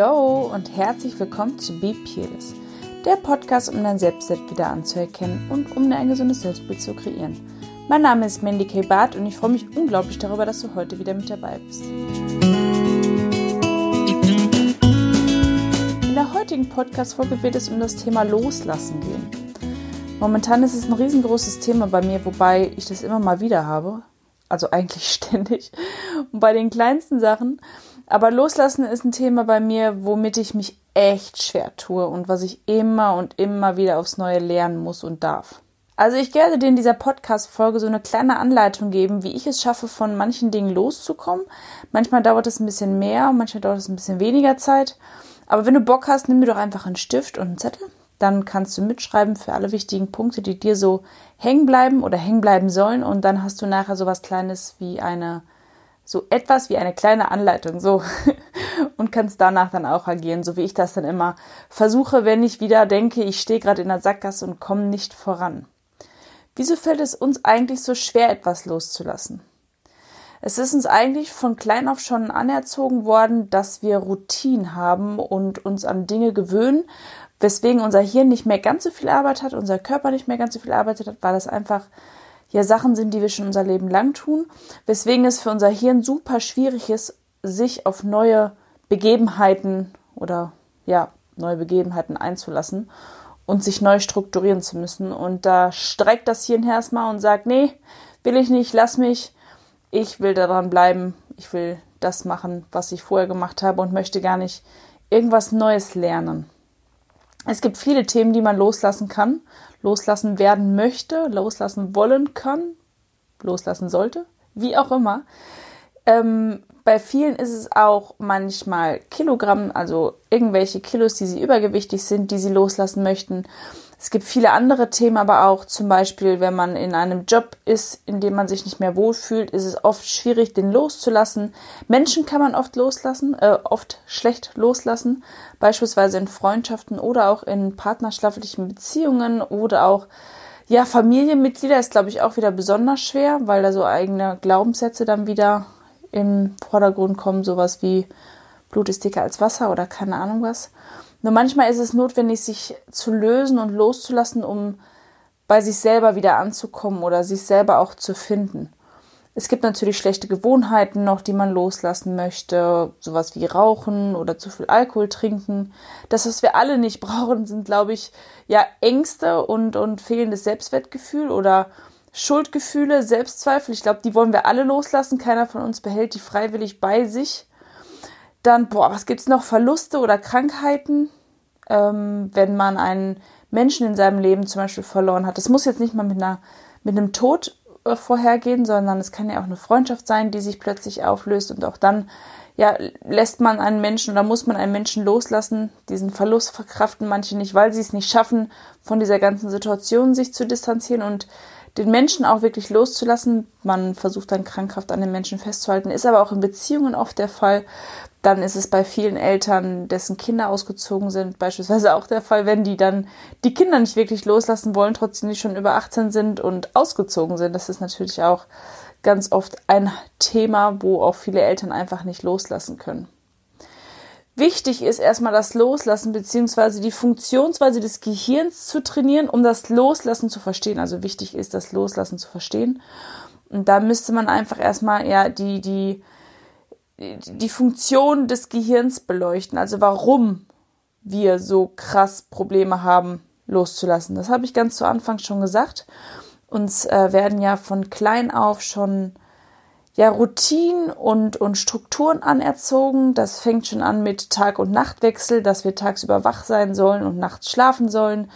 Hallo und herzlich willkommen zu Be Peerless, der Podcast, um dein Selbstwert wieder anzuerkennen und um ein gesundes Selbstbild zu kreieren. Mein Name ist Mandy K. Barth und ich freue mich unglaublich darüber, dass du heute wieder mit dabei bist. In der heutigen Podcast-Folge wird es um das Thema Loslassen gehen. Momentan ist es ein riesengroßes Thema bei mir, wobei ich das immer mal wieder habe. Also eigentlich ständig. Und bei den kleinsten Sachen. Aber Loslassen ist ein Thema bei mir, womit ich mich echt schwer tue und was ich immer und immer wieder aufs Neue lernen muss und darf. Also ich werde dir in dieser Podcast-Folge so eine kleine Anleitung geben, wie ich es schaffe, von manchen Dingen loszukommen. Manchmal dauert es ein bisschen mehr, manchmal dauert es ein bisschen weniger Zeit. Aber wenn du Bock hast, nimm dir doch einfach einen Stift und einen Zettel. Dann kannst du mitschreiben für alle wichtigen Punkte, die dir so hängen bleiben oder hängen bleiben sollen. Und dann hast du nachher so was Kleines wie eine so etwas wie eine kleine Anleitung, so und kannst danach dann auch agieren, so wie ich das dann immer versuche, wenn ich wieder denke, ich stehe gerade in der Sackgasse und komme nicht voran. Wieso fällt es uns eigentlich so schwer, etwas loszulassen? Es ist uns eigentlich von klein auf schon anerzogen worden, dass wir Routinen haben und uns an Dinge gewöhnen, weswegen unser Hirn nicht mehr ganz so viel Arbeit hat, unser Körper nicht mehr ganz so viel Arbeit hat, weil es einfach ja Sachen sind, die wir schon unser Leben lang tun, weswegen es für unser Hirn super schwierig ist, sich auf neue Begebenheiten oder ja, neue Begebenheiten einzulassen und sich neu strukturieren zu müssen. Und da streckt das Hirn erstmal und sagt, nee, will ich nicht, lass mich, ich will daran bleiben, ich will das machen, was ich vorher gemacht habe und möchte gar nicht irgendwas Neues lernen. Es gibt viele Themen, die man loslassen kann, loslassen werden möchte, loslassen wollen kann, loslassen sollte, wie auch immer. Ähm, bei vielen ist es auch manchmal Kilogramm, also irgendwelche Kilos, die sie übergewichtig sind, die sie loslassen möchten. Es gibt viele andere Themen, aber auch zum Beispiel, wenn man in einem Job ist, in dem man sich nicht mehr wohlfühlt, ist es oft schwierig, den loszulassen. Menschen kann man oft loslassen, äh, oft schlecht loslassen, beispielsweise in Freundschaften oder auch in partnerschaftlichen Beziehungen oder auch ja, Familienmitglieder ist, glaube ich, auch wieder besonders schwer, weil da so eigene Glaubenssätze dann wieder im Vordergrund kommen, sowas wie Blut ist dicker als Wasser oder keine Ahnung was. Nur manchmal ist es notwendig, sich zu lösen und loszulassen, um bei sich selber wieder anzukommen oder sich selber auch zu finden. Es gibt natürlich schlechte Gewohnheiten noch, die man loslassen möchte, sowas wie Rauchen oder zu viel Alkohol trinken. Das, was wir alle nicht brauchen, sind, glaube ich, ja Ängste und, und fehlendes Selbstwertgefühl oder Schuldgefühle, Selbstzweifel. Ich glaube, die wollen wir alle loslassen. Keiner von uns behält die freiwillig bei sich. Dann, boah, was gibt's noch? Verluste oder Krankheiten, ähm, wenn man einen Menschen in seinem Leben zum Beispiel verloren hat. Das muss jetzt nicht mal mit einer, mit einem Tod äh, vorhergehen, sondern es kann ja auch eine Freundschaft sein, die sich plötzlich auflöst und auch dann ja, lässt man einen Menschen oder muss man einen Menschen loslassen. Diesen Verlust verkraften manche nicht, weil sie es nicht schaffen, von dieser ganzen Situation sich zu distanzieren und den Menschen auch wirklich loszulassen. Man versucht dann krankhaft an den Menschen festzuhalten, ist aber auch in Beziehungen oft der Fall. Dann ist es bei vielen Eltern, dessen Kinder ausgezogen sind, beispielsweise auch der Fall, wenn die dann die Kinder nicht wirklich loslassen wollen, trotzdem die schon über 18 sind und ausgezogen sind. Das ist natürlich auch ganz oft ein Thema, wo auch viele Eltern einfach nicht loslassen können. Wichtig ist erstmal das Loslassen beziehungsweise die Funktionsweise des Gehirns zu trainieren, um das Loslassen zu verstehen. Also wichtig ist, das Loslassen zu verstehen. Und da müsste man einfach erstmal ja die, die, die Funktion des Gehirns beleuchten. Also warum wir so krass Probleme haben, loszulassen. Das habe ich ganz zu Anfang schon gesagt. Uns äh, werden ja von klein auf schon ja Routinen und, und Strukturen anerzogen. Das fängt schon an mit Tag- und Nachtwechsel, dass wir tagsüber wach sein sollen und nachts schlafen sollen.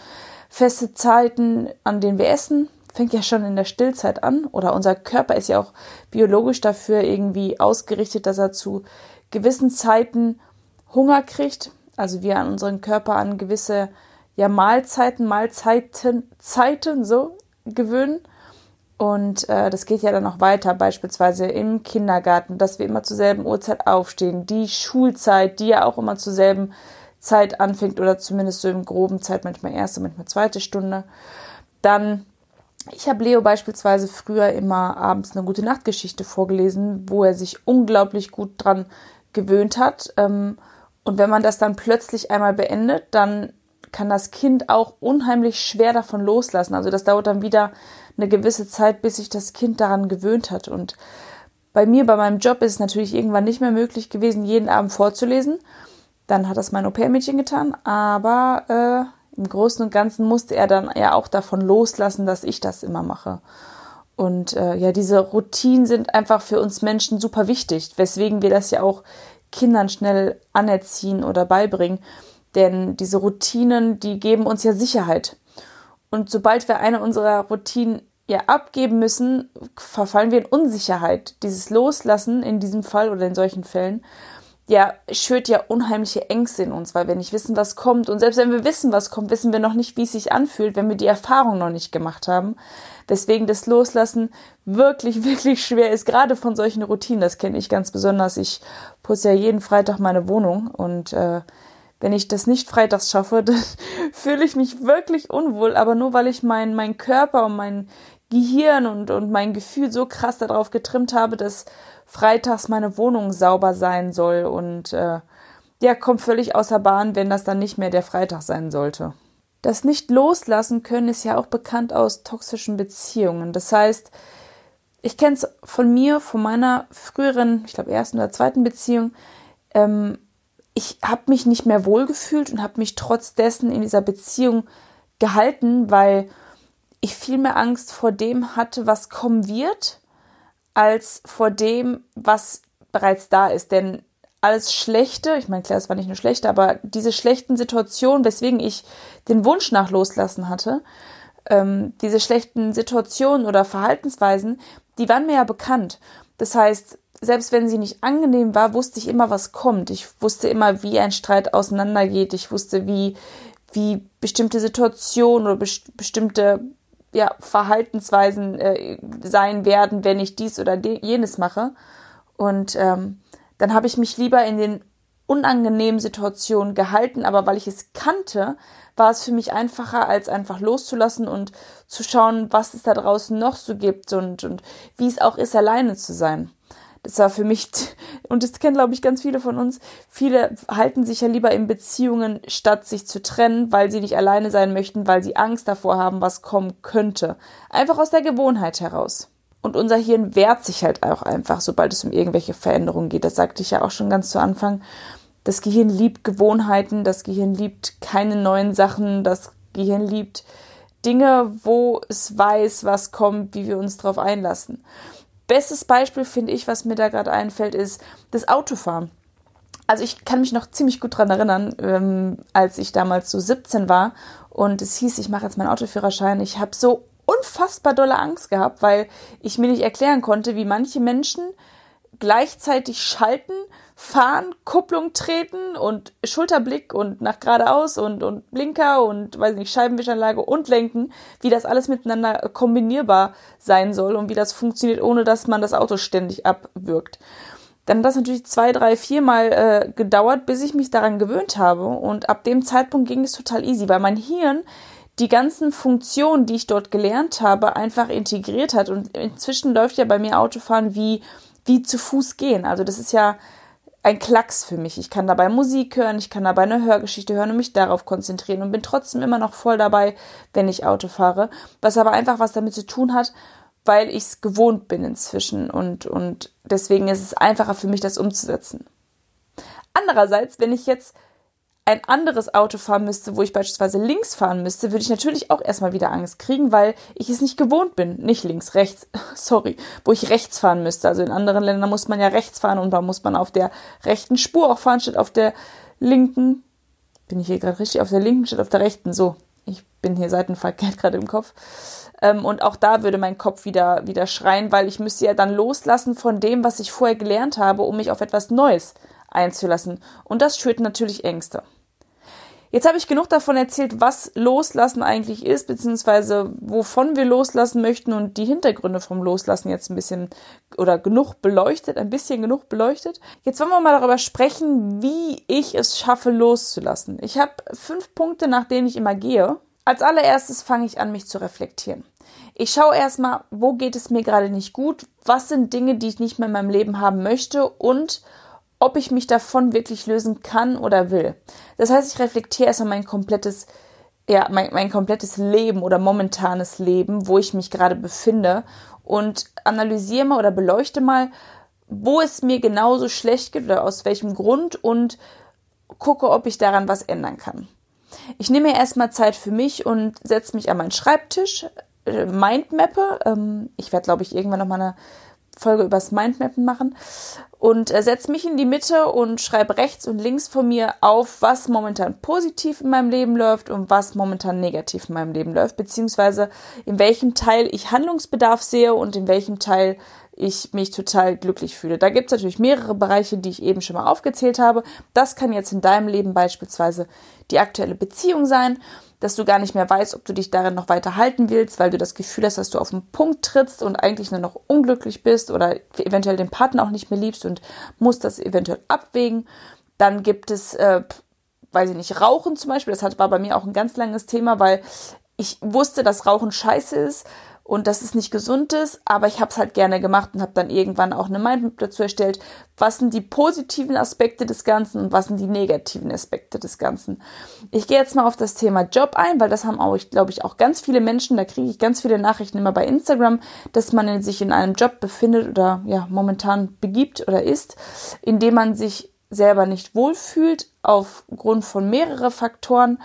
Feste Zeiten, an denen wir essen, fängt ja schon in der Stillzeit an oder unser Körper ist ja auch biologisch dafür irgendwie ausgerichtet, dass er zu gewissen Zeiten Hunger kriegt. Also wir an unseren Körper an gewisse ja Mahlzeiten, Mahlzeiten, Zeiten so gewöhnen. Und äh, das geht ja dann noch weiter, beispielsweise im Kindergarten, dass wir immer zur selben Uhrzeit aufstehen. Die Schulzeit, die ja auch immer zur selben Zeit anfängt oder zumindest so im groben Zeit, manchmal erste, manchmal zweite Stunde. Dann ich habe Leo beispielsweise früher immer abends eine gute Nachtgeschichte vorgelesen, wo er sich unglaublich gut dran gewöhnt hat. Ähm, Und wenn man das dann plötzlich einmal beendet, dann kann das Kind auch unheimlich schwer davon loslassen. Also das dauert dann wieder eine gewisse Zeit, bis sich das Kind daran gewöhnt hat. Und bei mir, bei meinem Job ist es natürlich irgendwann nicht mehr möglich gewesen, jeden Abend vorzulesen. Dann hat das mein Au-pair-Mädchen getan, aber äh, im Großen und Ganzen musste er dann ja auch davon loslassen, dass ich das immer mache. Und äh, ja, diese Routinen sind einfach für uns Menschen super wichtig, weswegen wir das ja auch Kindern schnell anerziehen oder beibringen. Denn diese Routinen, die geben uns ja Sicherheit. Und sobald wir eine unserer Routinen ja abgeben müssen, verfallen wir in Unsicherheit. Dieses Loslassen in diesem Fall oder in solchen Fällen, ja, schürt ja unheimliche Ängste in uns, weil wir nicht wissen, was kommt. Und selbst wenn wir wissen, was kommt, wissen wir noch nicht, wie es sich anfühlt, wenn wir die Erfahrung noch nicht gemacht haben. Weswegen das Loslassen wirklich, wirklich schwer ist, gerade von solchen Routinen. Das kenne ich ganz besonders. Ich putze ja jeden Freitag meine Wohnung und äh, wenn ich das nicht freitags schaffe, dann fühle ich mich wirklich unwohl, aber nur weil ich mein, mein Körper und mein Gehirn und, und mein Gefühl so krass darauf getrimmt habe, dass freitags meine Wohnung sauber sein soll und äh, ja, kommt völlig außer Bahn, wenn das dann nicht mehr der Freitag sein sollte. Das nicht loslassen können ist ja auch bekannt aus toxischen Beziehungen. Das heißt, ich kenne es von mir, von meiner früheren, ich glaube ersten oder zweiten Beziehung. Ähm, ich habe mich nicht mehr wohlgefühlt und habe mich trotz dessen in dieser Beziehung gehalten, weil ich viel mehr Angst vor dem hatte, was kommen wird, als vor dem, was bereits da ist. Denn alles Schlechte, ich meine, klar, es war nicht nur schlechte, aber diese schlechten Situationen, weswegen ich den Wunsch nach Loslassen hatte, ähm, diese schlechten Situationen oder Verhaltensweisen, die waren mir ja bekannt. Das heißt, selbst wenn sie nicht angenehm war, wusste ich immer, was kommt. Ich wusste immer, wie ein Streit auseinandergeht. Ich wusste, wie, wie bestimmte Situationen oder bestimmte ja, Verhaltensweisen äh, sein werden, wenn ich dies oder jenes mache. Und ähm, dann habe ich mich lieber in den unangenehmen Situationen gehalten, aber weil ich es kannte, war es für mich einfacher, als einfach loszulassen und zu schauen, was es da draußen noch so gibt und, und wie es auch ist, alleine zu sein. Das war für mich, und das kennen, glaube ich, ganz viele von uns, viele halten sich ja lieber in Beziehungen, statt sich zu trennen, weil sie nicht alleine sein möchten, weil sie Angst davor haben, was kommen könnte. Einfach aus der Gewohnheit heraus. Und unser Hirn wehrt sich halt auch einfach, sobald es um irgendwelche Veränderungen geht. Das sagte ich ja auch schon ganz zu Anfang. Das Gehirn liebt Gewohnheiten, das Gehirn liebt keine neuen Sachen, das Gehirn liebt Dinge, wo es weiß, was kommt, wie wir uns darauf einlassen. Bestes Beispiel finde ich, was mir da gerade einfällt, ist das Autofahren. Also ich kann mich noch ziemlich gut dran erinnern, ähm, als ich damals so 17 war und es hieß, ich mache jetzt meinen Autoführerschein. Ich habe so unfassbar dolle Angst gehabt, weil ich mir nicht erklären konnte, wie manche Menschen gleichzeitig schalten, fahren, Kupplung treten und Schulterblick und nach geradeaus und, und Blinker und weiß nicht, Scheibenwischanlage und Lenken, wie das alles miteinander kombinierbar sein soll und wie das funktioniert, ohne dass man das Auto ständig abwirkt. Dann hat das natürlich zwei, drei, viermal äh, gedauert, bis ich mich daran gewöhnt habe. Und ab dem Zeitpunkt ging es total easy, weil mein Hirn die ganzen Funktionen, die ich dort gelernt habe, einfach integriert hat. Und inzwischen läuft ja bei mir Autofahren wie, wie zu Fuß gehen. Also das ist ja ein Klacks für mich. Ich kann dabei Musik hören, ich kann dabei eine Hörgeschichte hören und mich darauf konzentrieren und bin trotzdem immer noch voll dabei, wenn ich Auto fahre. Was aber einfach was damit zu tun hat, weil ich es gewohnt bin inzwischen und, und deswegen ist es einfacher für mich, das umzusetzen. Andererseits, wenn ich jetzt ein anderes Auto fahren müsste, wo ich beispielsweise links fahren müsste, würde ich natürlich auch erstmal wieder Angst kriegen, weil ich es nicht gewohnt bin. Nicht links, rechts, sorry, wo ich rechts fahren müsste. Also in anderen Ländern muss man ja rechts fahren und da muss man auf der rechten Spur auch fahren, statt auf der linken. Bin ich hier gerade richtig? Auf der linken statt auf der rechten. So, ich bin hier seitenverkehrt gerade im Kopf. Ähm, und auch da würde mein Kopf wieder, wieder schreien, weil ich müsste ja dann loslassen von dem, was ich vorher gelernt habe, um mich auf etwas Neues einzulassen. Und das schürt natürlich Ängste. Jetzt habe ich genug davon erzählt, was Loslassen eigentlich ist, beziehungsweise wovon wir loslassen möchten und die Hintergründe vom Loslassen jetzt ein bisschen oder genug beleuchtet, ein bisschen genug beleuchtet. Jetzt wollen wir mal darüber sprechen, wie ich es schaffe, loszulassen. Ich habe fünf Punkte, nach denen ich immer gehe. Als allererstes fange ich an, mich zu reflektieren. Ich schaue erstmal, wo geht es mir gerade nicht gut, was sind Dinge, die ich nicht mehr in meinem Leben haben möchte und ob ich mich davon wirklich lösen kann oder will. Das heißt, ich reflektiere erstmal mein komplettes, ja, mein, mein komplettes Leben oder momentanes Leben, wo ich mich gerade befinde und analysiere mal oder beleuchte mal, wo es mir genauso schlecht geht oder aus welchem Grund und gucke, ob ich daran was ändern kann. Ich nehme erstmal Zeit für mich und setze mich an meinen Schreibtisch, äh, Mindmappe. Ähm, ich werde, glaube ich, irgendwann nochmal eine Folge übers Mindmappen machen und äh, setze mich in die Mitte und schreibe rechts und links von mir auf, was momentan positiv in meinem Leben läuft und was momentan negativ in meinem Leben läuft, beziehungsweise in welchem Teil ich Handlungsbedarf sehe und in welchem Teil ich mich total glücklich fühle. Da gibt es natürlich mehrere Bereiche, die ich eben schon mal aufgezählt habe. Das kann jetzt in deinem Leben beispielsweise die aktuelle Beziehung sein, dass du gar nicht mehr weißt, ob du dich darin noch weiter halten willst, weil du das Gefühl hast, dass du auf den Punkt trittst und eigentlich nur noch unglücklich bist oder eventuell den Partner auch nicht mehr liebst und musst das eventuell abwägen. Dann gibt es, äh, weiß ich nicht, Rauchen zum Beispiel. Das war bei mir auch ein ganz langes Thema, weil ich wusste, dass Rauchen scheiße ist und dass es nicht gesund ist, aber ich habe es halt gerne gemacht und habe dann irgendwann auch eine Mindmap dazu erstellt, was sind die positiven Aspekte des Ganzen und was sind die negativen Aspekte des Ganzen. Ich gehe jetzt mal auf das Thema Job ein, weil das haben auch, glaube ich, auch ganz viele Menschen, da kriege ich ganz viele Nachrichten immer bei Instagram, dass man sich in einem Job befindet oder ja momentan begibt oder ist, in dem man sich selber nicht wohlfühlt aufgrund von mehreren Faktoren.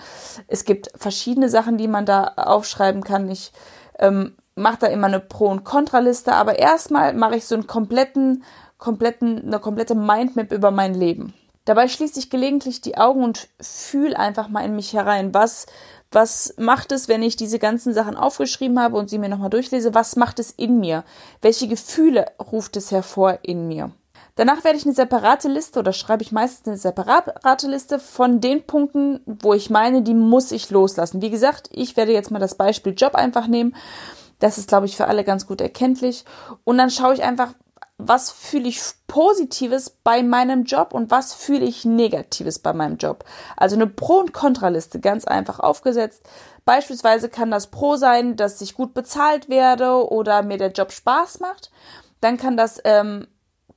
Es gibt verschiedene Sachen, die man da aufschreiben kann. Ich ähm, mache da immer eine Pro- und Kontraliste, aber erstmal mache ich so einen kompletten, kompletten, eine komplette Mindmap über mein Leben. Dabei schließe ich gelegentlich die Augen und fühle einfach mal in mich herein. Was, was macht es, wenn ich diese ganzen Sachen aufgeschrieben habe und sie mir nochmal durchlese? Was macht es in mir? Welche Gefühle ruft es hervor in mir? Danach werde ich eine separate Liste oder schreibe ich meistens eine separate Liste von den Punkten, wo ich meine, die muss ich loslassen. Wie gesagt, ich werde jetzt mal das Beispiel Job einfach nehmen das ist, glaube ich, für alle ganz gut erkenntlich. Und dann schaue ich einfach, was fühle ich Positives bei meinem Job und was fühle ich Negatives bei meinem Job. Also eine Pro- und Kontraliste ganz einfach aufgesetzt. Beispielsweise kann das Pro sein, dass ich gut bezahlt werde oder mir der Job Spaß macht. Dann kann das ähm,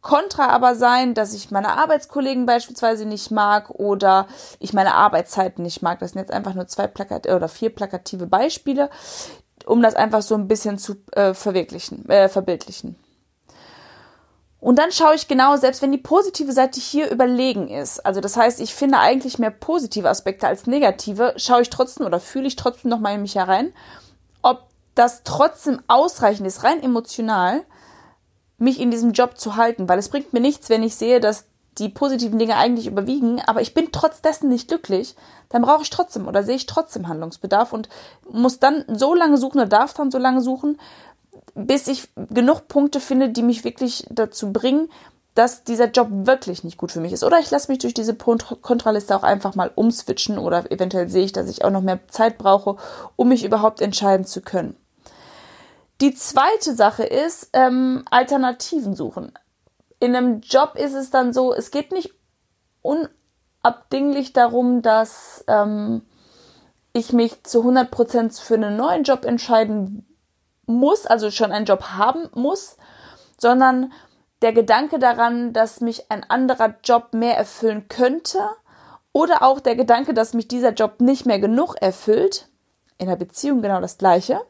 Kontra aber sein, dass ich meine Arbeitskollegen beispielsweise nicht mag oder ich meine Arbeitszeiten nicht mag. Das sind jetzt einfach nur zwei Plakat oder vier plakative Beispiele, um das einfach so ein bisschen zu äh, verwirklichen, äh, verbildlichen. Und dann schaue ich genau, selbst wenn die positive Seite hier überlegen ist, also das heißt, ich finde eigentlich mehr positive Aspekte als negative, schaue ich trotzdem oder fühle ich trotzdem nochmal in mich herein, ob das trotzdem ausreichend ist, rein emotional, mich in diesem Job zu halten, weil es bringt mir nichts, wenn ich sehe, dass die positiven Dinge eigentlich überwiegen, aber ich bin trotz dessen nicht glücklich, dann brauche ich trotzdem oder sehe ich trotzdem Handlungsbedarf und muss dann so lange suchen oder darf dann so lange suchen, bis ich genug Punkte finde, die mich wirklich dazu bringen, dass dieser Job wirklich nicht gut für mich ist. Oder ich lasse mich durch diese Kontraliste auch einfach mal umswitchen oder eventuell sehe ich, dass ich auch noch mehr Zeit brauche, um mich überhaupt entscheiden zu können. Die zweite Sache ist ähm, Alternativen suchen in einem Job ist es dann so, es geht nicht unabdinglich darum, dass ähm, ich mich zu 100% für einen neuen Job entscheiden muss, also schon einen Job haben muss, sondern der Gedanke daran, dass mich ein anderer Job mehr erfüllen könnte oder auch der Gedanke, dass mich dieser Job nicht mehr genug erfüllt, in der Beziehung genau das gleiche,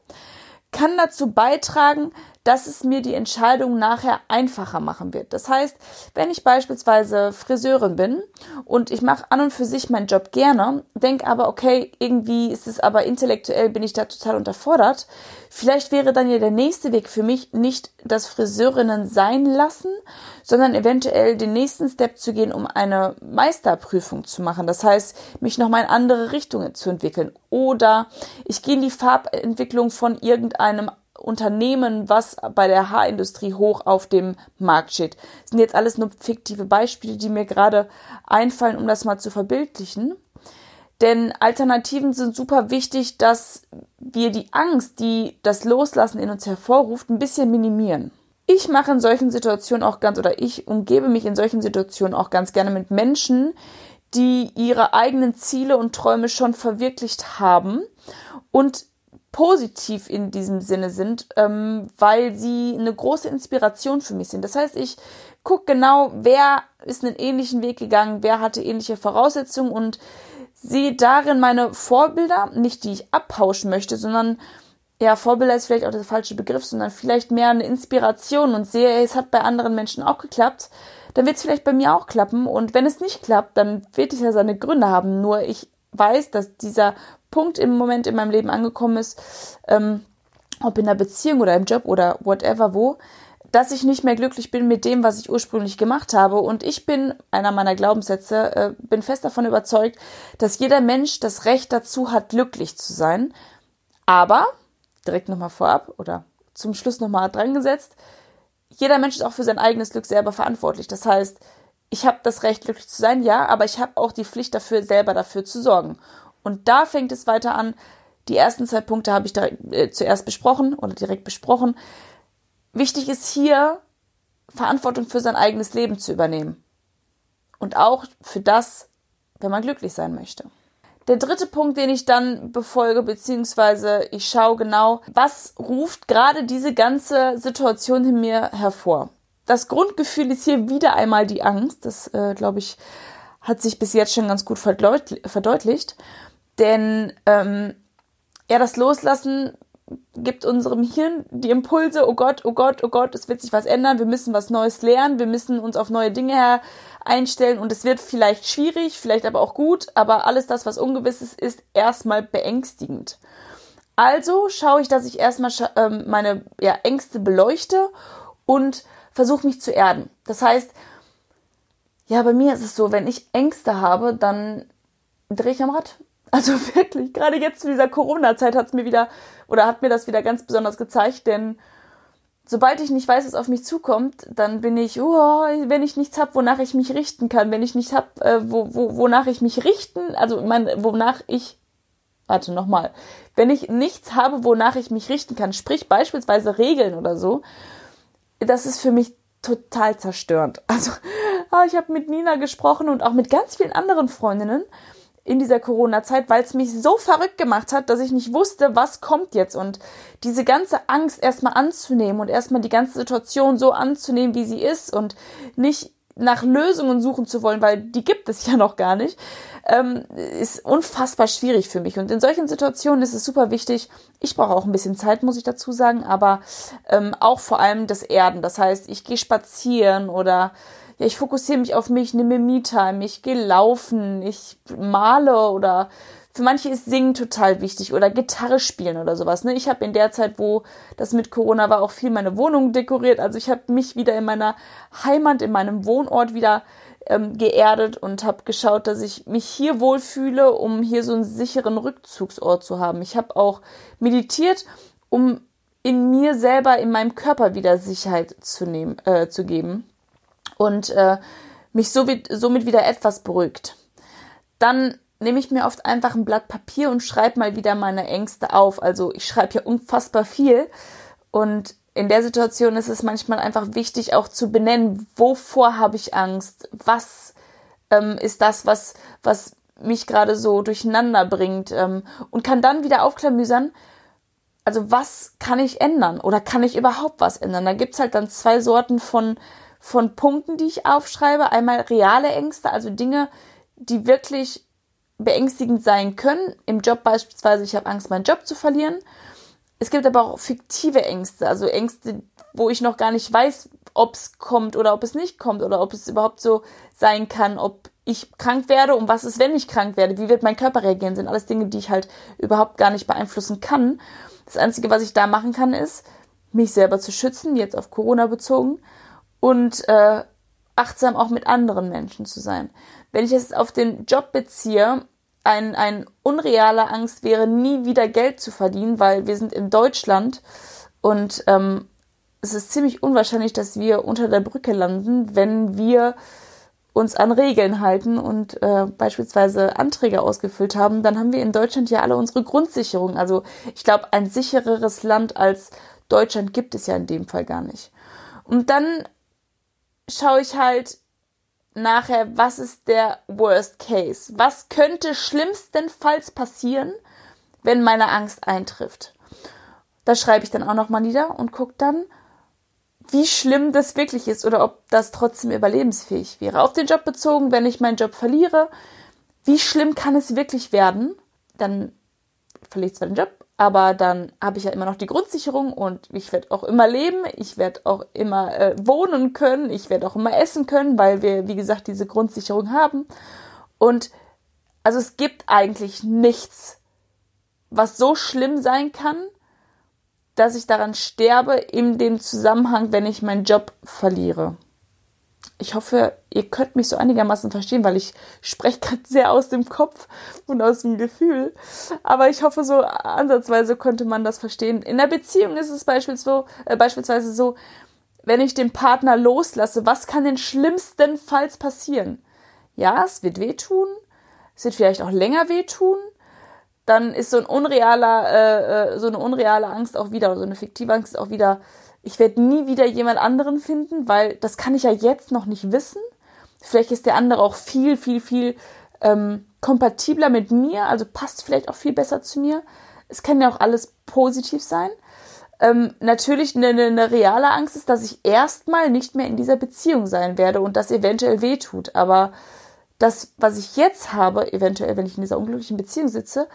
kann dazu beitragen, dass es mir die Entscheidung nachher einfacher machen wird. Das heißt, wenn ich beispielsweise Friseurin bin und ich mache an und für sich meinen Job gerne, denke aber, okay, irgendwie ist es aber intellektuell, bin ich da total unterfordert. Vielleicht wäre dann ja der nächste Weg für mich nicht das Friseurinnen sein lassen, sondern eventuell den nächsten Step zu gehen, um eine Meisterprüfung zu machen. Das heißt, mich nochmal in andere Richtungen zu entwickeln. Oder ich gehe in die Farbentwicklung von irgendeinem Unternehmen, was bei der Haarindustrie hoch auf dem Markt steht. Das sind jetzt alles nur fiktive Beispiele, die mir gerade einfallen, um das mal zu verbildlichen. Denn Alternativen sind super wichtig, dass wir die Angst, die das Loslassen in uns hervorruft, ein bisschen minimieren. Ich mache in solchen Situationen auch ganz, oder ich umgebe mich in solchen Situationen auch ganz gerne mit Menschen, die ihre eigenen Ziele und Träume schon verwirklicht haben und positiv in diesem Sinne sind, ähm, weil sie eine große Inspiration für mich sind. Das heißt, ich gucke genau, wer ist einen ähnlichen Weg gegangen, wer hatte ähnliche Voraussetzungen und sehe darin meine Vorbilder, nicht die ich abpauschen möchte, sondern ja, Vorbilder ist vielleicht auch der falsche Begriff, sondern vielleicht mehr eine Inspiration und sehe, es hat bei anderen Menschen auch geklappt, dann wird es vielleicht bei mir auch klappen. Und wenn es nicht klappt, dann wird es ja seine Gründe haben. Nur ich weiß, dass dieser Punkt im Moment in meinem Leben angekommen ist, ähm, ob in der Beziehung oder im Job oder whatever wo, dass ich nicht mehr glücklich bin mit dem, was ich ursprünglich gemacht habe. Und ich bin, einer meiner Glaubenssätze, äh, bin fest davon überzeugt, dass jeder Mensch das Recht dazu hat, glücklich zu sein. Aber, direkt nochmal vorab oder zum Schluss nochmal dran gesetzt, jeder Mensch ist auch für sein eigenes Glück selber verantwortlich. Das heißt, ich habe das Recht, glücklich zu sein, ja, aber ich habe auch die Pflicht dafür, selber dafür zu sorgen. Und da fängt es weiter an. Die ersten zwei Punkte habe ich da äh, zuerst besprochen oder direkt besprochen. Wichtig ist hier, Verantwortung für sein eigenes Leben zu übernehmen. Und auch für das, wenn man glücklich sein möchte. Der dritte Punkt, den ich dann befolge, beziehungsweise ich schaue genau, was ruft gerade diese ganze Situation in mir hervor. Das Grundgefühl ist hier wieder einmal die Angst. Das, äh, glaube ich, hat sich bis jetzt schon ganz gut verdeutlicht. Denn ähm, ja, das Loslassen gibt unserem Hirn die Impulse, oh Gott, oh Gott, oh Gott, es wird sich was ändern, wir müssen was Neues lernen, wir müssen uns auf neue Dinge einstellen und es wird vielleicht schwierig, vielleicht aber auch gut, aber alles das, was ungewiss ist, ist erstmal beängstigend. Also schaue ich, dass ich erstmal ähm, meine ja, Ängste beleuchte und versuche mich zu erden. Das heißt, ja, bei mir ist es so, wenn ich Ängste habe, dann drehe ich am Rad. Also wirklich, gerade jetzt zu dieser Corona-Zeit hat es mir wieder oder hat mir das wieder ganz besonders gezeigt, denn sobald ich nicht weiß, was auf mich zukommt, dann bin ich, oh, wenn ich nichts habe, wonach ich mich richten kann, wenn ich nichts habe, äh, wo, wo, wonach ich mich richten, also mein, wonach ich, warte nochmal, wenn ich nichts habe, wonach ich mich richten kann, sprich beispielsweise Regeln oder so, das ist für mich total zerstörend. Also, ah, ich habe mit Nina gesprochen und auch mit ganz vielen anderen Freundinnen in dieser Corona-Zeit, weil es mich so verrückt gemacht hat, dass ich nicht wusste, was kommt jetzt. Und diese ganze Angst erstmal anzunehmen und erstmal die ganze Situation so anzunehmen, wie sie ist und nicht nach Lösungen suchen zu wollen, weil die gibt es ja noch gar nicht, ähm, ist unfassbar schwierig für mich. Und in solchen Situationen ist es super wichtig. Ich brauche auch ein bisschen Zeit, muss ich dazu sagen, aber ähm, auch vor allem das Erden. Das heißt, ich gehe spazieren oder ja, ich fokussiere mich auf mich, nehme Me-Time, ich gehe laufen, ich male oder für manche ist Singen total wichtig oder Gitarre spielen oder sowas. Ne? Ich habe in der Zeit, wo das mit Corona war, auch viel meine Wohnung dekoriert. Also ich habe mich wieder in meiner Heimat, in meinem Wohnort wieder ähm, geerdet und habe geschaut, dass ich mich hier wohlfühle, um hier so einen sicheren Rückzugsort zu haben. Ich habe auch meditiert, um in mir selber, in meinem Körper wieder Sicherheit zu nehmen, äh, zu geben und äh, mich somit, somit wieder etwas beruhigt. Dann nehme ich mir oft einfach ein Blatt Papier und schreibe mal wieder meine Ängste auf. Also ich schreibe ja unfassbar viel und in der Situation ist es manchmal einfach wichtig, auch zu benennen, wovor habe ich Angst, was ähm, ist das, was, was mich gerade so durcheinander bringt ähm, und kann dann wieder aufklamüsern, also was kann ich ändern oder kann ich überhaupt was ändern? Da gibt's halt dann zwei Sorten von von Punkten, die ich aufschreibe. Einmal reale Ängste, also Dinge, die wirklich beängstigend sein können. Im Job beispielsweise, ich habe Angst, meinen Job zu verlieren. Es gibt aber auch fiktive Ängste, also Ängste, wo ich noch gar nicht weiß, ob es kommt oder ob es nicht kommt oder ob es überhaupt so sein kann, ob ich krank werde und was ist, wenn ich krank werde, wie wird mein Körper reagieren, sind alles Dinge, die ich halt überhaupt gar nicht beeinflussen kann. Das Einzige, was ich da machen kann, ist, mich selber zu schützen, jetzt auf Corona bezogen und äh, achtsam auch mit anderen Menschen zu sein. Wenn ich es auf den Job beziehe, ein, ein unreale Angst wäre, nie wieder Geld zu verdienen, weil wir sind in Deutschland und ähm, es ist ziemlich unwahrscheinlich, dass wir unter der Brücke landen, wenn wir uns an Regeln halten und äh, beispielsweise Anträge ausgefüllt haben, dann haben wir in Deutschland ja alle unsere Grundsicherung. Also ich glaube, ein sichereres Land als Deutschland gibt es ja in dem Fall gar nicht. Und dann schaue ich halt nachher, was ist der Worst Case? Was könnte schlimmstenfalls passieren, wenn meine Angst eintrifft? Das schreibe ich dann auch nochmal nieder und gucke dann, wie schlimm das wirklich ist oder ob das trotzdem überlebensfähig wäre. Auf den Job bezogen, wenn ich meinen Job verliere, wie schlimm kann es wirklich werden? Dann verliere ich zwar den Job, aber dann habe ich ja immer noch die Grundsicherung und ich werde auch immer leben, ich werde auch immer äh, wohnen können, ich werde auch immer essen können, weil wir, wie gesagt, diese Grundsicherung haben. Und also es gibt eigentlich nichts, was so schlimm sein kann, dass ich daran sterbe in dem Zusammenhang, wenn ich meinen Job verliere. Ich hoffe, ihr könnt mich so einigermaßen verstehen, weil ich spreche gerade sehr aus dem Kopf und aus dem Gefühl. Aber ich hoffe, so ansatzweise könnte man das verstehen. In der Beziehung ist es beispielsweise, äh, beispielsweise so, wenn ich den Partner loslasse, was kann denn schlimmstenfalls passieren? Ja, es wird wehtun, es wird vielleicht auch länger wehtun, dann ist so ein unrealer, äh, äh, so eine unreale Angst auch wieder, so eine fiktive Angst auch wieder, ich werde nie wieder jemand anderen finden, weil das kann ich ja jetzt noch nicht wissen. Vielleicht ist der andere auch viel, viel, viel ähm, kompatibler mit mir, also passt vielleicht auch viel besser zu mir. Es kann ja auch alles positiv sein. Ähm, natürlich eine, eine reale Angst ist, dass ich erstmal nicht mehr in dieser Beziehung sein werde und das eventuell wehtut. Aber das, was ich jetzt habe, eventuell, wenn ich in dieser unglücklichen Beziehung sitze,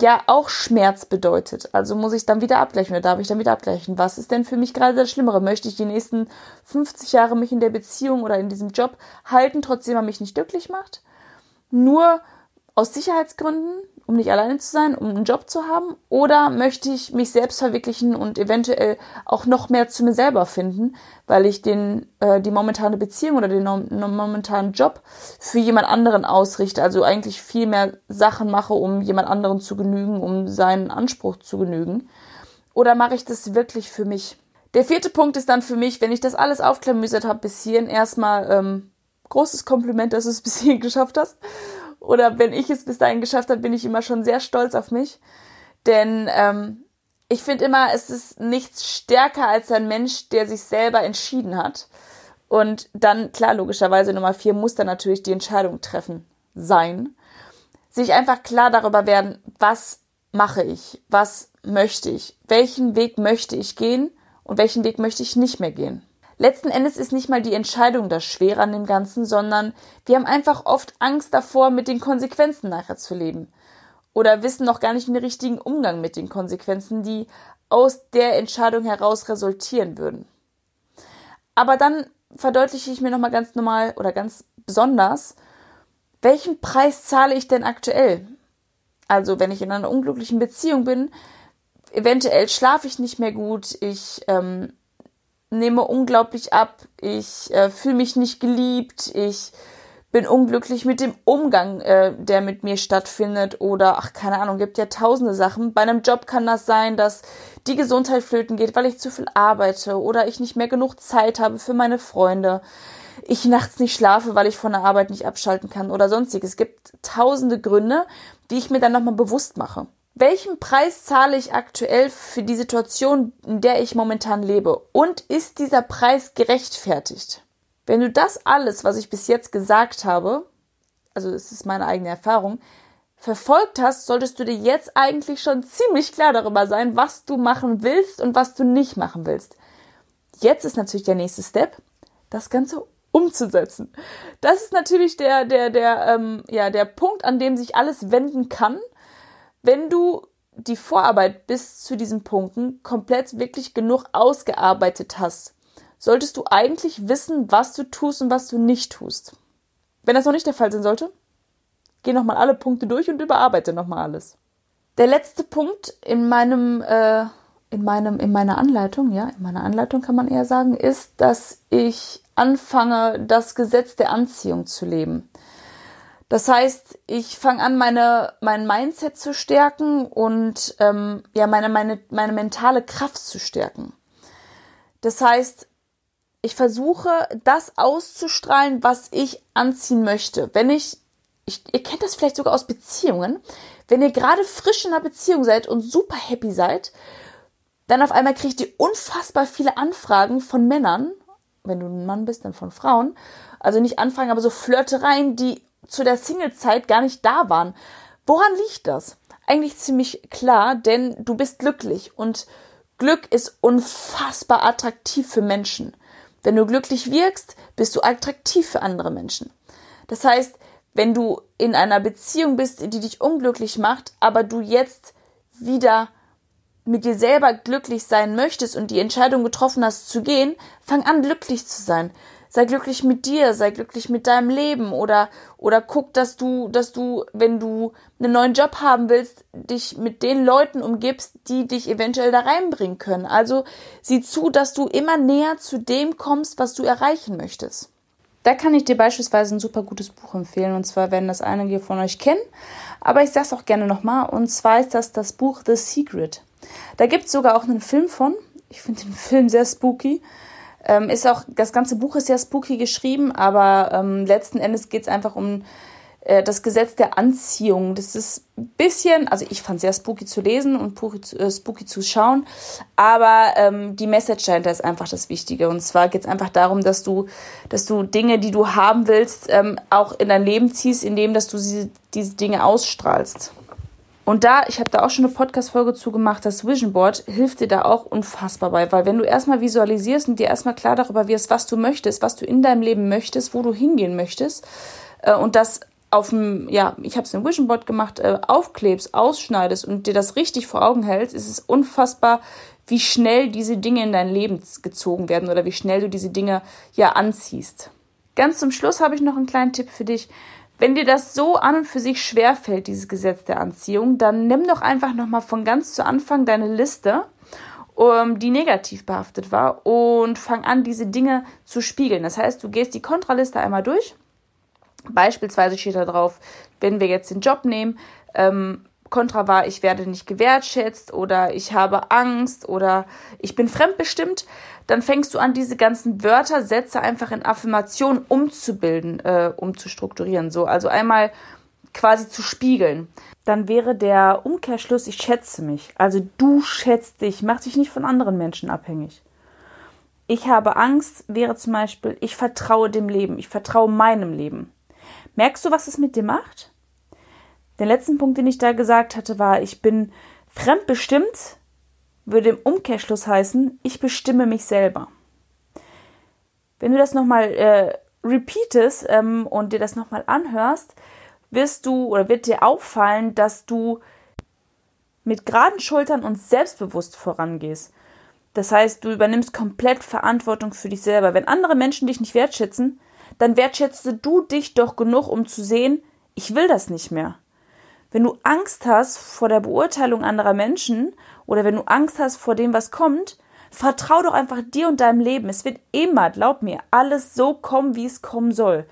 ja auch Schmerz bedeutet. Also muss ich dann wieder abgleichen oder darf ich dann wieder abgleichen? Was ist denn für mich gerade das Schlimmere? Möchte ich die nächsten 50 Jahre mich in der Beziehung oder in diesem Job halten, trotzdem er mich nicht glücklich macht? Nur aus Sicherheitsgründen, um nicht alleine zu sein, um einen Job zu haben? Oder möchte ich mich selbst verwirklichen und eventuell auch noch mehr zu mir selber finden, weil ich den, äh, die momentane Beziehung oder den momentanen Job für jemand anderen ausrichte? Also eigentlich viel mehr Sachen mache, um jemand anderen zu genügen, um seinen Anspruch zu genügen? Oder mache ich das wirklich für mich? Der vierte Punkt ist dann für mich, wenn ich das alles aufklamüsert habe bis hierhin, erstmal ähm, großes Kompliment, dass du es bis hierhin geschafft hast oder wenn ich es bis dahin geschafft habe, bin ich immer schon sehr stolz auf mich. Denn ähm, ich finde immer, es ist nichts stärker als ein Mensch, der sich selber entschieden hat. Und dann, klar, logischerweise Nummer vier muss dann natürlich die Entscheidung treffen sein. Sich einfach klar darüber werden, was mache ich, was möchte ich, welchen Weg möchte ich gehen und welchen Weg möchte ich nicht mehr gehen. Letzten Endes ist nicht mal die Entscheidung das Schwere an dem Ganzen, sondern wir haben einfach oft Angst davor, mit den Konsequenzen nachher zu leben. Oder wissen noch gar nicht den richtigen Umgang mit den Konsequenzen, die aus der Entscheidung heraus resultieren würden. Aber dann verdeutliche ich mir nochmal ganz normal oder ganz besonders, welchen Preis zahle ich denn aktuell? Also wenn ich in einer unglücklichen Beziehung bin, eventuell schlafe ich nicht mehr gut, ich ähm, nehme unglaublich ab, ich äh, fühle mich nicht geliebt, ich bin unglücklich mit dem Umgang, äh, der mit mir stattfindet oder ach keine Ahnung, gibt ja tausende Sachen. Bei einem Job kann das sein, dass die Gesundheit flöten geht, weil ich zu viel arbeite oder ich nicht mehr genug Zeit habe für meine Freunde. Ich nachts nicht schlafe, weil ich von der Arbeit nicht abschalten kann oder sonstiges. Es gibt tausende Gründe, die ich mir dann nochmal bewusst mache welchen Preis zahle ich aktuell für die Situation, in der ich momentan lebe? Und ist dieser Preis gerechtfertigt? Wenn du das alles, was ich bis jetzt gesagt habe, also es ist meine eigene Erfahrung, verfolgt hast, solltest du dir jetzt eigentlich schon ziemlich klar darüber sein, was du machen willst und was du nicht machen willst. Jetzt ist natürlich der nächste Step, das Ganze umzusetzen. Das ist natürlich der, der, der, ähm, ja, der Punkt, an dem sich alles wenden kann wenn du die Vorarbeit bis zu diesen Punkten komplett wirklich genug ausgearbeitet hast, solltest du eigentlich wissen, was du tust und was du nicht tust. Wenn das noch nicht der Fall sein sollte, geh nochmal alle Punkte durch und überarbeite nochmal alles. Der letzte Punkt in meinem, äh, in meinem, in meiner Anleitung, ja, in meiner Anleitung kann man eher sagen, ist, dass ich anfange, das Gesetz der Anziehung zu leben. Das heißt, ich fange an, meine, mein Mindset zu stärken und ähm, ja, meine, meine, meine mentale Kraft zu stärken. Das heißt, ich versuche, das auszustrahlen, was ich anziehen möchte. Wenn ich, ich, ihr kennt das vielleicht sogar aus Beziehungen, wenn ihr gerade frisch in einer Beziehung seid und super happy seid, dann auf einmal kriegt ihr unfassbar viele Anfragen von Männern, wenn du ein Mann bist, dann von Frauen. Also nicht Anfragen, aber so Flirtereien, die zu der Single-Zeit gar nicht da waren. Woran liegt das? Eigentlich ziemlich klar, denn du bist glücklich und Glück ist unfassbar attraktiv für Menschen. Wenn du glücklich wirkst, bist du attraktiv für andere Menschen. Das heißt, wenn du in einer Beziehung bist, die dich unglücklich macht, aber du jetzt wieder mit dir selber glücklich sein möchtest und die Entscheidung getroffen hast zu gehen, fang an glücklich zu sein sei glücklich mit dir, sei glücklich mit deinem Leben oder oder guck, dass du, dass du, wenn du einen neuen Job haben willst, dich mit den Leuten umgibst, die dich eventuell da reinbringen können. Also sieh zu, dass du immer näher zu dem kommst, was du erreichen möchtest. Da kann ich dir beispielsweise ein super gutes Buch empfehlen und zwar werden das einige von euch kennen, aber ich sag's auch gerne nochmal und zwar ist das das Buch The Secret. Da gibt's sogar auch einen Film von. Ich finde den Film sehr spooky. Ähm, ist auch, das ganze Buch ist ja spooky geschrieben, aber ähm, letzten Endes geht es einfach um äh, das Gesetz der Anziehung. Das ist ein bisschen, also ich fand es sehr spooky zu lesen und spooky, äh, spooky zu schauen, aber ähm, die Message dahinter ist einfach das Wichtige. Und zwar geht es einfach darum, dass du, dass du Dinge, die du haben willst, ähm, auch in dein Leben ziehst, indem dass du sie, diese Dinge ausstrahlst. Und da, ich habe da auch schon eine Podcast-Folge zugemacht, das Vision Board hilft dir da auch unfassbar bei, weil wenn du erstmal visualisierst und dir erstmal klar darüber wirst, was du möchtest, was du in deinem Leben möchtest, wo du hingehen möchtest äh, und das auf dem, ja, ich habe es im Vision Board gemacht, äh, aufklebst, ausschneidest und dir das richtig vor Augen hältst, ist es unfassbar, wie schnell diese Dinge in dein Leben gezogen werden oder wie schnell du diese Dinge ja anziehst. Ganz zum Schluss habe ich noch einen kleinen Tipp für dich. Wenn dir das so an und für sich schwer fällt, dieses Gesetz der Anziehung, dann nimm doch einfach nochmal von ganz zu Anfang deine Liste, um, ähm, die negativ behaftet war, und fang an, diese Dinge zu spiegeln. Das heißt, du gehst die Kontraliste einmal durch. Beispielsweise steht da drauf, wenn wir jetzt den Job nehmen, ähm, Kontra war, ich werde nicht gewertschätzt oder ich habe Angst oder ich bin fremdbestimmt, dann fängst du an, diese ganzen Wörter, Sätze einfach in Affirmation umzubilden, äh, umzustrukturieren. So, also einmal quasi zu spiegeln. Dann wäre der Umkehrschluss, ich schätze mich. Also du schätzt dich, mach dich nicht von anderen Menschen abhängig. Ich habe Angst wäre zum Beispiel, ich vertraue dem Leben, ich vertraue meinem Leben. Merkst du, was es mit dir macht? Der letzten Punkt, den ich da gesagt hatte, war, ich bin fremdbestimmt, würde im Umkehrschluss heißen, ich bestimme mich selber. Wenn du das nochmal äh, repeatest ähm, und dir das nochmal anhörst, wirst du oder wird dir auffallen, dass du mit geraden Schultern und selbstbewusst vorangehst. Das heißt, du übernimmst komplett Verantwortung für dich selber. Wenn andere Menschen dich nicht wertschätzen, dann wertschätze du dich doch genug, um zu sehen, ich will das nicht mehr. Wenn du Angst hast vor der Beurteilung anderer Menschen oder wenn du Angst hast vor dem, was kommt, vertrau doch einfach dir und deinem Leben. Es wird immer, glaub mir, alles so kommen, wie es kommen soll.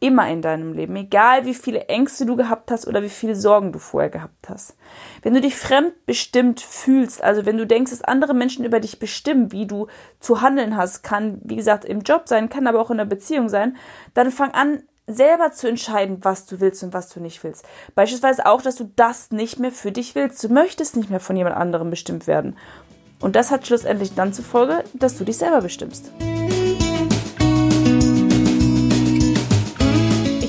Immer in deinem Leben, egal wie viele Ängste du gehabt hast oder wie viele Sorgen du vorher gehabt hast. Wenn du dich fremdbestimmt fühlst, also wenn du denkst, dass andere Menschen über dich bestimmen, wie du zu handeln hast, kann, wie gesagt, im Job sein, kann aber auch in der Beziehung sein, dann fang an, selber zu entscheiden, was du willst und was du nicht willst. Beispielsweise auch, dass du das nicht mehr für dich willst. Du möchtest nicht mehr von jemand anderem bestimmt werden. Und das hat schlussendlich dann zur Folge, dass du dich selber bestimmst.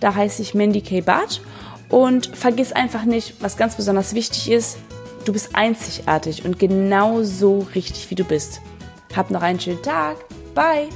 Da heiße ich Mandy K. Barth. Und vergiss einfach nicht, was ganz besonders wichtig ist, du bist einzigartig und genau so richtig, wie du bist. Hab noch einen schönen Tag. Bye!